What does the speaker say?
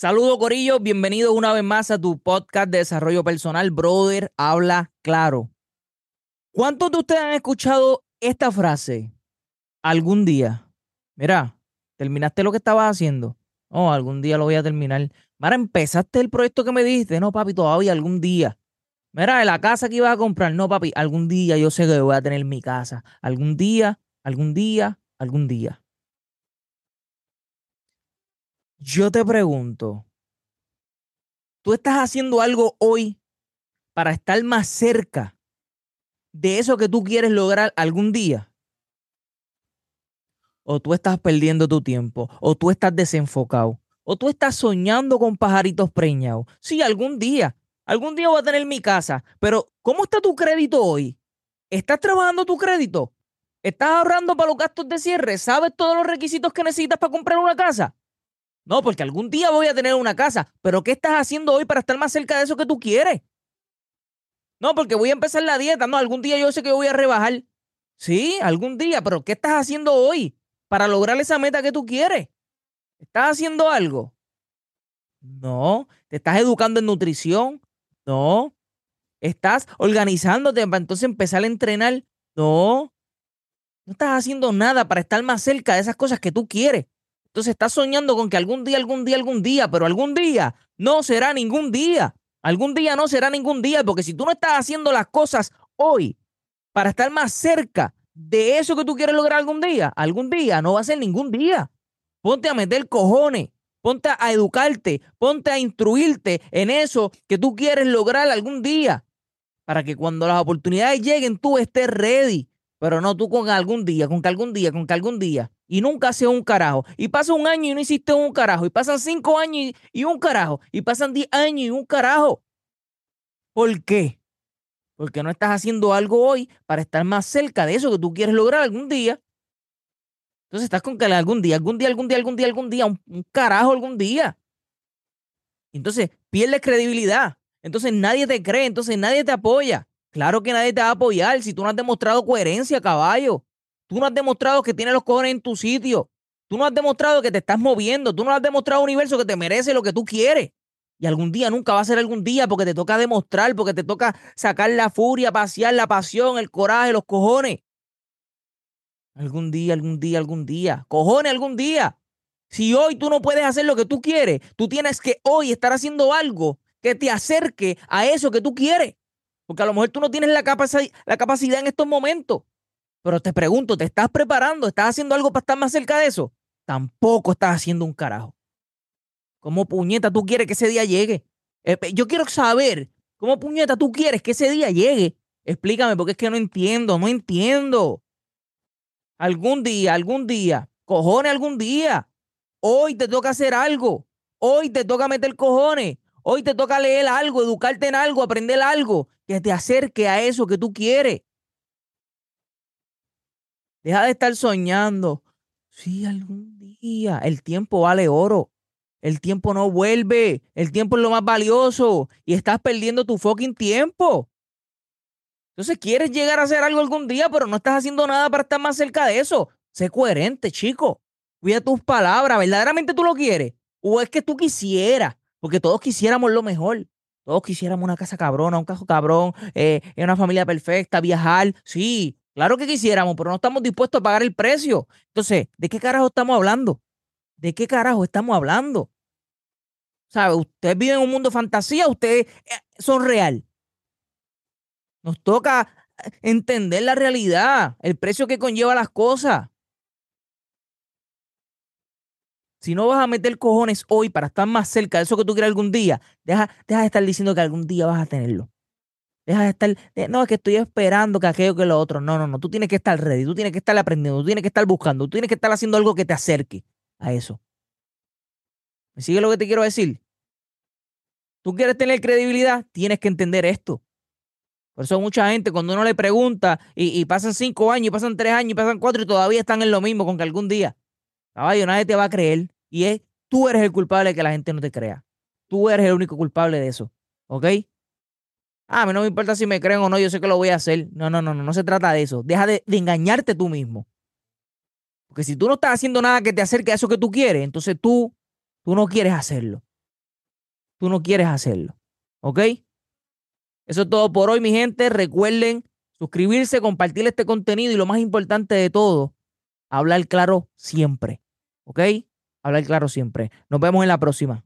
Saludos, Corillo. Bienvenidos una vez más a tu podcast de desarrollo personal, Brother Habla Claro. ¿Cuántos de ustedes han escuchado esta frase? Algún día. Mira, terminaste lo que estabas haciendo. Oh, algún día lo voy a terminar. Mira, empezaste el proyecto que me dijiste. No, papi, todavía algún día. Mira, la casa que ibas a comprar. No, papi, algún día yo sé que voy a tener mi casa. Algún día, algún día, algún día. Yo te pregunto, ¿tú estás haciendo algo hoy para estar más cerca de eso que tú quieres lograr algún día? ¿O tú estás perdiendo tu tiempo? ¿O tú estás desenfocado? ¿O tú estás soñando con pajaritos preñados? Sí, algún día. Algún día voy a tener mi casa. Pero, ¿cómo está tu crédito hoy? ¿Estás trabajando tu crédito? ¿Estás ahorrando para los gastos de cierre? ¿Sabes todos los requisitos que necesitas para comprar una casa? No, porque algún día voy a tener una casa. Pero ¿qué estás haciendo hoy para estar más cerca de eso que tú quieres? No, porque voy a empezar la dieta. No, algún día yo sé que voy a rebajar. Sí, algún día. Pero ¿qué estás haciendo hoy para lograr esa meta que tú quieres? ¿Estás haciendo algo? No. ¿Te estás educando en nutrición? No. ¿Estás organizándote para entonces empezar a entrenar? No. No estás haciendo nada para estar más cerca de esas cosas que tú quieres. Entonces estás soñando con que algún día, algún día, algún día, pero algún día no será ningún día. Algún día no será ningún día, porque si tú no estás haciendo las cosas hoy para estar más cerca de eso que tú quieres lograr algún día, algún día no va a ser ningún día. Ponte a meter cojones, ponte a educarte, ponte a instruirte en eso que tú quieres lograr algún día, para que cuando las oportunidades lleguen tú estés ready, pero no tú con algún día, con que algún día, con que algún día y nunca hace un carajo. Y pasa un año y no hiciste un carajo. Y pasan cinco años y, un carajo. Y pasan diez años y un carajo. ¿Por qué? Porque no estás haciendo algo hoy para estar más cerca de eso que tú quieres lograr algún día. Entonces estás con que algún día, algún día, algún día, algún día, algún día, un, un carajo algún día. Entonces pierdes credibilidad. Entonces nadie te cree, entonces nadie te apoya. Claro que nadie te va a apoyar si tú no has demostrado coherencia, caballo. Tú no has demostrado que tienes los cojones en tu sitio. Tú no has demostrado que te estás moviendo. Tú no has demostrado universo que te merece lo que tú quieres. Y algún día nunca va a ser algún día porque te toca demostrar, porque te toca sacar la furia, pasear la pasión, el coraje, los cojones. Algún día, algún día, algún día. Cojones, algún día. Si hoy tú no puedes hacer lo que tú quieres, tú tienes que hoy estar haciendo algo que te acerque a eso que tú quieres. Porque a lo mejor tú no tienes la, la capacidad en estos momentos. Pero te pregunto, ¿te estás preparando? ¿Estás haciendo algo para estar más cerca de eso? Tampoco estás haciendo un carajo. ¿Cómo puñeta tú quieres que ese día llegue? Eh, yo quiero saber, ¿cómo puñeta tú quieres que ese día llegue? Explícame, porque es que no entiendo, no entiendo. Algún día, algún día, cojones algún día. Hoy te toca hacer algo. Hoy te toca meter cojones. Hoy te toca leer algo, educarte en algo, aprender algo que te acerque a eso que tú quieres. Deja de estar soñando. Sí, algún día. El tiempo vale oro. El tiempo no vuelve. El tiempo es lo más valioso. Y estás perdiendo tu fucking tiempo. Entonces quieres llegar a hacer algo algún día, pero no estás haciendo nada para estar más cerca de eso. Sé coherente, chico. Cuida tus palabras. ¿Verdaderamente tú lo quieres? ¿O es que tú quisieras? Porque todos quisiéramos lo mejor. Todos quisiéramos una casa cabrona, un cajo cabrón, eh, una familia perfecta, viajar. Sí, Claro que quisiéramos, pero no estamos dispuestos a pagar el precio. Entonces, ¿de qué carajo estamos hablando? ¿De qué carajo estamos hablando? ¿Sabe? Usted vive en un mundo de fantasía, ustedes eh, son real. Nos toca eh, entender la realidad, el precio que conlleva las cosas. Si no vas a meter cojones hoy para estar más cerca de eso que tú quieres algún día, deja, deja de estar diciendo que algún día vas a tenerlo. Deja de estar, no, es que estoy esperando que aquello que lo otro. No, no, no. Tú tienes que estar ready, tú tienes que estar aprendiendo, tú tienes que estar buscando, tú tienes que estar haciendo algo que te acerque a eso. ¿Me sigue lo que te quiero decir? Tú quieres tener credibilidad, tienes que entender esto. Por eso mucha gente, cuando uno le pregunta y, pasan cinco años, y pasan tres años, y pasan cuatro y todavía están en lo mismo con que algún día, caballo, nadie te va a creer. Y es, tú eres el culpable de que la gente no te crea. Tú eres el único culpable de eso. ¿Ok? Ah, a mí no me importa si me creen o no, yo sé que lo voy a hacer. No, no, no, no, no se trata de eso. Deja de, engañarte tú mismo. Porque si tú no estás haciendo nada que te acerque a eso que tú quieres, entonces tú, tú no quieres hacerlo. tú no quieres hacerlo. ¿Ok? Eso es todo por hoy, mi gente. Recuerden suscribirse, compartir este contenido y lo más importante de todo, hablar claro siempre. ¿Ok? Hablar claro siempre. Nos vemos en la próxima.